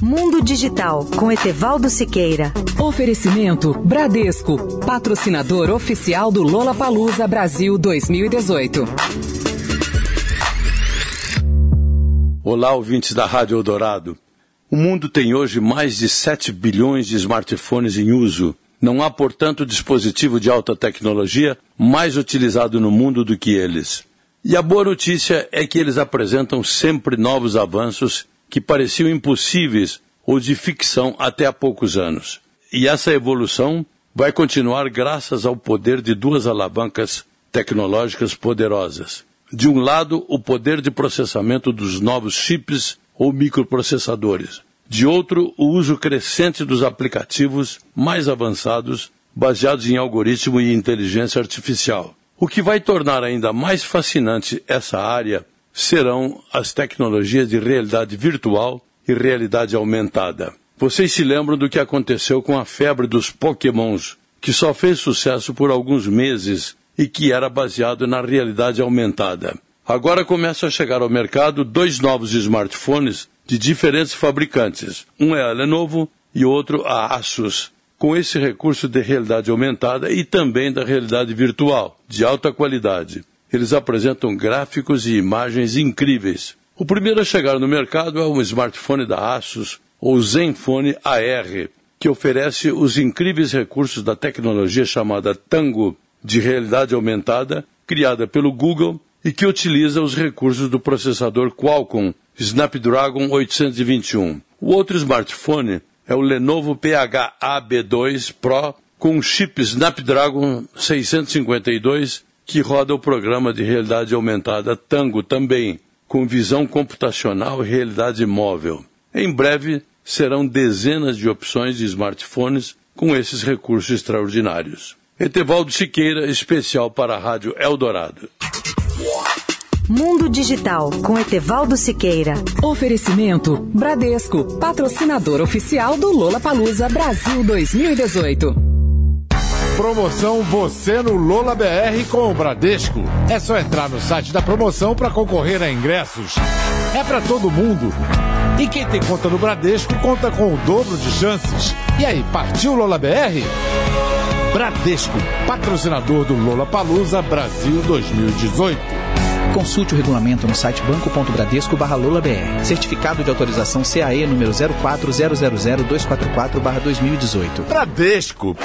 Mundo Digital com Etevaldo Siqueira. Oferecimento Bradesco, patrocinador oficial do Lola Palusa Brasil 2018. Olá, ouvintes da Rádio Eldorado. O mundo tem hoje mais de 7 bilhões de smartphones em uso. Não há, portanto, dispositivo de alta tecnologia mais utilizado no mundo do que eles. E a boa notícia é que eles apresentam sempre novos avanços que pareciam impossíveis ou de ficção até há poucos anos. E essa evolução vai continuar graças ao poder de duas alavancas tecnológicas poderosas. De um lado, o poder de processamento dos novos chips ou microprocessadores. De outro, o uso crescente dos aplicativos mais avançados baseados em algoritmo e inteligência artificial. O que vai tornar ainda mais fascinante essa área serão as tecnologias de realidade virtual e realidade aumentada. Vocês se lembram do que aconteceu com a febre dos Pokémons, que só fez sucesso por alguns meses e que era baseado na realidade aumentada. Agora começam a chegar ao mercado dois novos smartphones de diferentes fabricantes. Um é a Lenovo e outro a Asus com esse recurso de realidade aumentada e também da realidade virtual, de alta qualidade. Eles apresentam gráficos e imagens incríveis. O primeiro a chegar no mercado é um smartphone da Asus, ou Zenfone AR, que oferece os incríveis recursos da tecnologia chamada Tango, de realidade aumentada, criada pelo Google e que utiliza os recursos do processador Qualcomm Snapdragon 821. O outro smartphone é o Lenovo PHA-B2 Pro com chip Snapdragon 652 que roda o programa de realidade aumentada Tango também, com visão computacional e realidade móvel. Em breve serão dezenas de opções de smartphones com esses recursos extraordinários. Etevaldo Siqueira, especial para a Rádio Eldorado. Mundo Digital com Etevaldo Siqueira. Oferecimento Bradesco, patrocinador oficial do Lola Palusa Brasil 2018. Promoção Você no Lola BR com o Bradesco. É só entrar no site da promoção para concorrer a ingressos. É para todo mundo. E quem tem conta no Bradesco conta com o dobro de chances. E aí, partiu Lola BR? Bradesco, patrocinador do Lola Palusa Brasil 2018. Consulte o regulamento no site banco.bradesco br Certificado de autorização CAE número 04000244 2018. Bradesco.